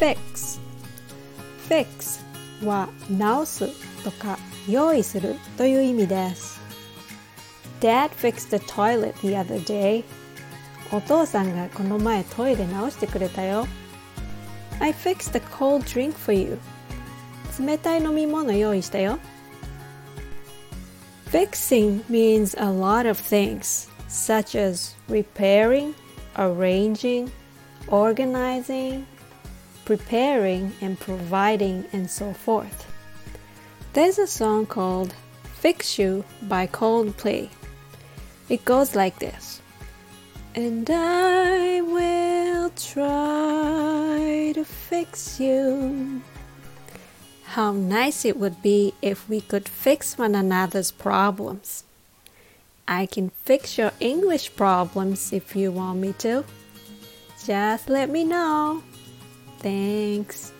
fix fix は直すとか用意するという意味です Dad fixed the toilet the other day お父さんがこの前トイレ直してくれたよ I fixed a cold drink for you 冷たい飲み物用意したよ Fixing means a lot of things such as repairing, arranging, organizing, preparing and providing, and so forth. There's a song called Fix You by Coldplay. It goes like this And I will try to fix you. How nice it would be if we could fix one another's problems. I can fix your English problems if you want me to. Just let me know. Thanks.